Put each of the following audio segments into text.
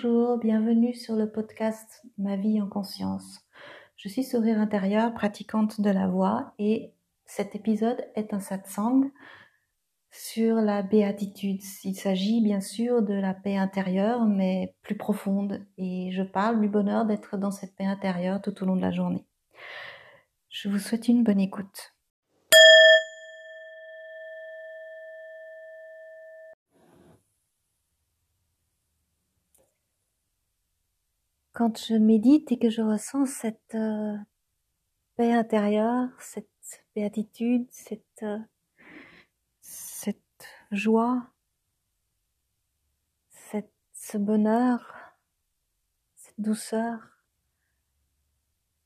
Bonjour, bienvenue sur le podcast Ma vie en conscience. Je suis sourire intérieur, pratiquante de la voix et cet épisode est un satsang sur la béatitude. Il s'agit bien sûr de la paix intérieure mais plus profonde et je parle du bonheur d'être dans cette paix intérieure tout au long de la journée. Je vous souhaite une bonne écoute. Quand je médite et que je ressens cette euh, paix intérieure, cette béatitude, cette, euh, cette joie, cette, ce bonheur, cette douceur,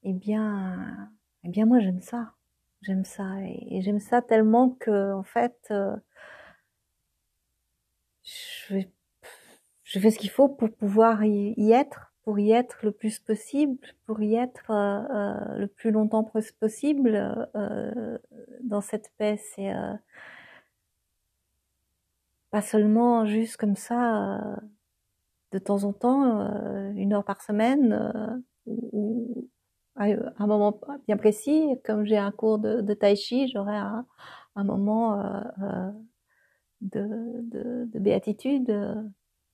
eh bien, eh bien moi j'aime ça, j'aime ça et, j'aime ça tellement que en fait, euh, je, je fais ce qu'il faut pour pouvoir y être pour y être le plus possible, pour y être euh, euh le plus longtemps possible euh, dans cette paix. C'est pas seulement juste comme ça, de temps en temps, une heure par semaine, ou, à un moment bien précis, comme j'ai un cours de, tai chi, j'aurai un, moment de, béatitude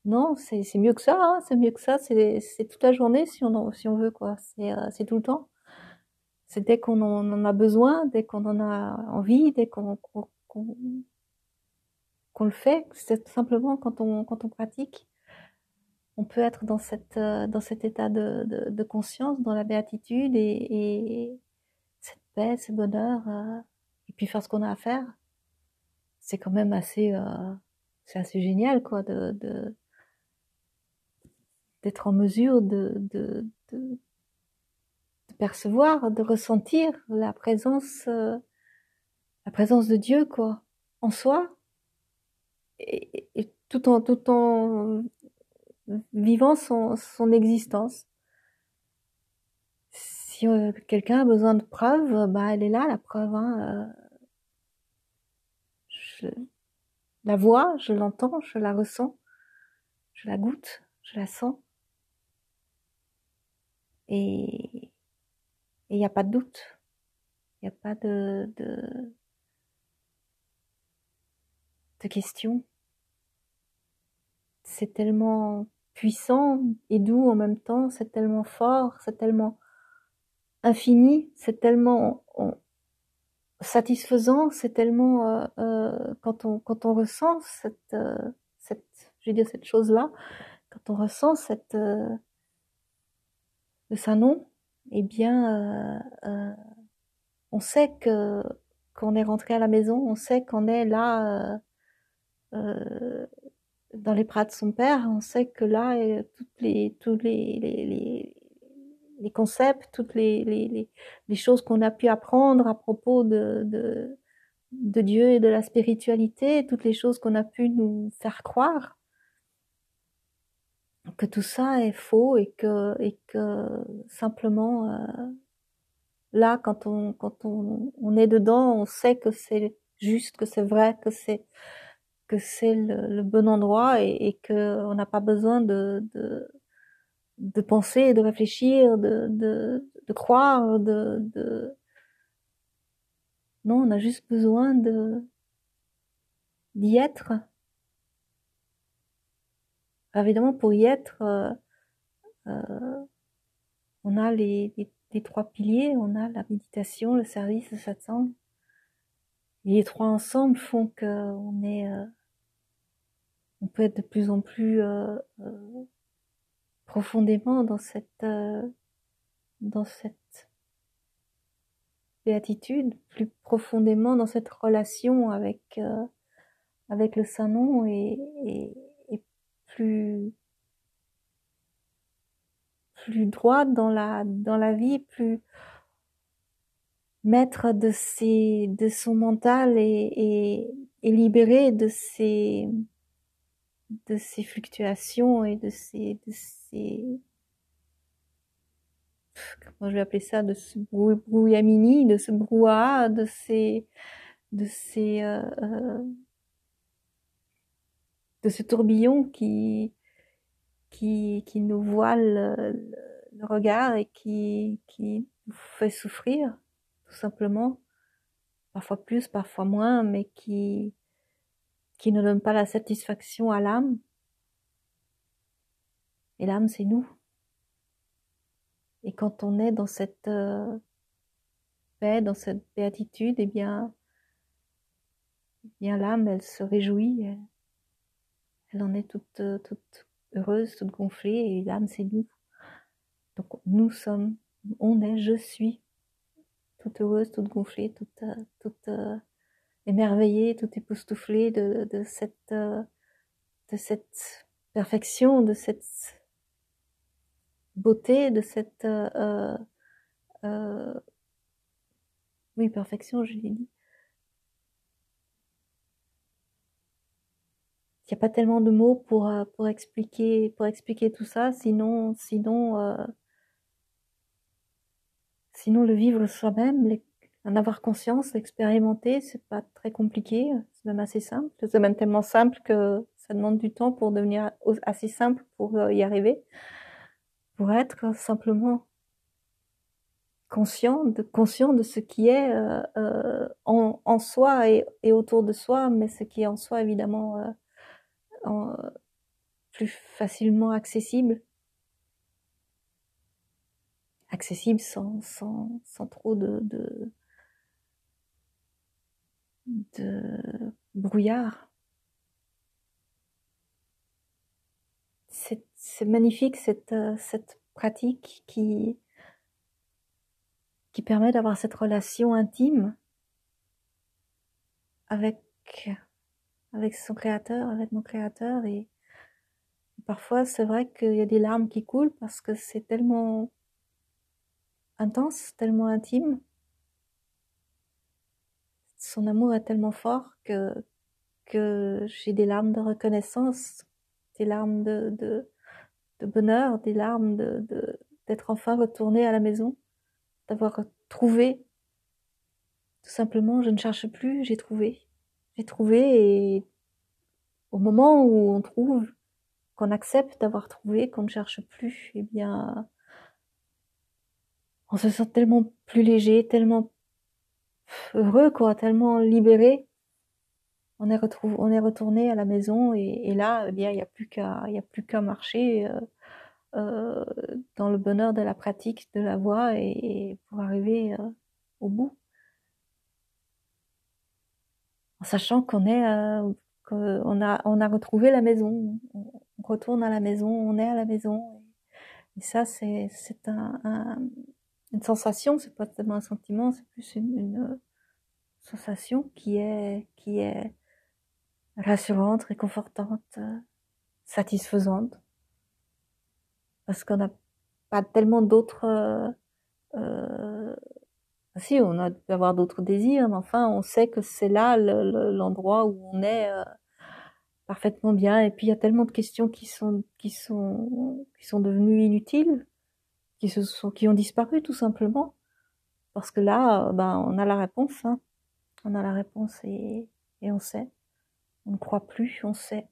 non, c'est mieux que ça, hein, c'est mieux que ça, c'est toute la journée si on, si on veut, quoi. C'est euh, tout le temps. C'est dès qu'on en, a besoin, dès qu'on en a envie, dès qu'on qu'on le fait. C'est simplement quand on, quand on pratique, on peut être dans, cette, euh, dans cet état de, de, de conscience, dans la béatitude et, et cette paix, ce bonheur, euh, et puis faire ce qu'on a à faire. C'est quand même assez, euh, c'est assez génial, quoi, de, de d'être en mesure de, de, de, percevoir, de ressentir la présence, euh, la présence de Dieu, quoi, en soi, et, et tout en tout en vivant son, son existence. Si euh, quelqu'un a besoin de preuves, bah elle est là la preuve. Hein, euh, je la vois, je l'entends, je la ressens, je la goûte, je la sens. Et il n'y a pas de doute. Il n'y a pas de, de, de question. C'est tellement puissant et doux en même temps, c'est tellement fort, c'est tellement infini, c'est tellement satisfaisant, c'est tellement euh, euh, quand on quand on ressent cette euh, cette je veux dire cette chose là, quand on ressent cette euh, de sa nom, eh bien, euh, euh, on sait que qu'on est rentré à la maison, on sait qu'on est là euh, dans les bras de son père, on sait que là, toutes les, tous les, les, les, les concepts, toutes les, les, les choses qu'on a pu apprendre à propos de, de, de Dieu et de la spiritualité, toutes les choses qu'on a pu nous faire croire, que tout ça est faux et que et que simplement euh, là quand on quand on, on, est dedans on sait que c'est juste que c'est vrai que c'est que c'est le, le, bon endroit et, et que on n'a pas besoin de, de de penser de réfléchir de de, de croire de, de non on a juste besoin de d'y être évidemment, pour y être, euh, euh, on a les, trois piliers, on a la méditation, le service, le satsang. Les trois ensemble font qu'on est, euh, on peut être de plus en plus euh, euh, profondément dans cette, euh, dans cette béatitude, plus profondément dans cette relation avec, avec le Saint-Nom et, et plus plus droite dans la dans la vie, plus maître de ses de son mental et, et, et libéré de ses de ses fluctuations et de ses de ses comment je vais appeler ça de ce brouillamini de ce brouhaha de ces de ces euh, euh, de ce tourbillon qui qui, qui nous voile le, le regard et qui, qui nous fait souffrir, tout simplement. Parfois plus, parfois moins, mais qui, qui ne donne pas la satisfaction à l'âme. Et l'âme, c'est nous. Et quand on est dans cette euh, paix, dans cette béatitude, eh bien, eh bien l'âme, elle se réjouit, elle en est toute, toute heureuse, toute gonflée, et l'âme, c'est nous. Donc nous sommes, on est, je suis, toute heureuse, toute gonflée, toute, toute euh, émerveillée, toute époustouflée de, de cette, euh, de cette perfection, de cette beauté, de cette euh, euh, oui perfection, je l'ai dit. Il n'y a pas tellement de mots pour euh, pour expliquer pour expliquer tout ça, sinon sinon euh, sinon le vivre soi-même, en avoir conscience, l'expérimenter, c'est pas très compliqué, c'est même assez simple. C'est même tellement simple que ça demande du temps pour devenir assez simple pour euh, y arriver. Pour être simplement conscient de, conscient de ce qui est euh, euh, en, en, soi et, et, autour de soi, mais ce qui est en soi évidemment plus facilement accessible. Accessible sans, trop de, brouillard. c'est magnifique cette, euh, cette pratique qui permet d'avoir cette relation intime avec, avec son créateur, avec mon créateur. Et parfois, c'est vrai qu'il y a des larmes qui coulent parce que c'est tellement intense, tellement intime. Son amour est tellement fort que, que j'ai des larmes de reconnaissance, des larmes de, de, de bonheur, des larmes de, d'être enfin retourné à la maison, d'avoir trouvé. Tout simplement, je ne cherche plus, j'ai trouvé. J'ai trouvé et au moment où on trouve, qu'on accepte d'avoir trouvé, qu'on ne cherche plus, eh bien, on se sent tellement plus léger, tellement heureux, quoi, tellement libéré. On est retrouvé, on est retourné à la maison et, et là, eh bien, il n'y a plus qu'à, il a plus qu'à marcher euh, euh, dans le bonheur de la pratique de la voix et, et pour arriver euh, au bout. En sachant qu'on est, euh, qu'on a, on a retrouvé la maison, on retourne à la maison, on est à la maison. Et ça, c'est, c'est un, un, une sensation, c'est pas tellement un sentiment, c'est plus une, une sensation qui est, qui est rassurante, réconfortante, satisfaisante, parce qu'on n'a pas tellement d'autres. Euh, euh, si, on a peut avoir d'autres désirs, mais enfin, on sait que c'est là l'endroit le, où on est euh, parfaitement bien. Et puis il y a tellement de questions qui sont qui sont qui sont devenues inutiles, qui se sont qui ont disparu tout simplement, parce que là, ben, on a la réponse. Hein. On a la réponse et, et on sait. On ne croit plus, on sait.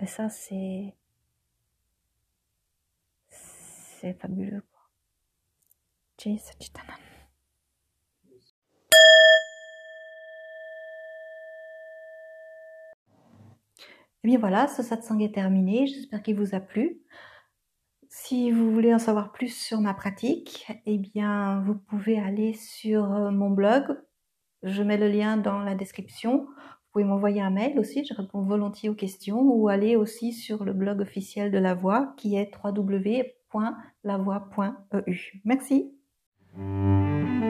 Et ça, c'est c'est fabuleux. Et bien voilà, ce satsang est terminé. J'espère qu'il vous a plu. Si vous voulez en savoir plus sur ma pratique, eh bien, vous pouvez aller sur euh, mon blog. Je mets le lien dans la description. Vous pouvez m'envoyer un mail aussi, je réponds volontiers aux questions, ou aller aussi sur le blog officiel de La Voix qui est www www.lavoie.eu. Merci. Música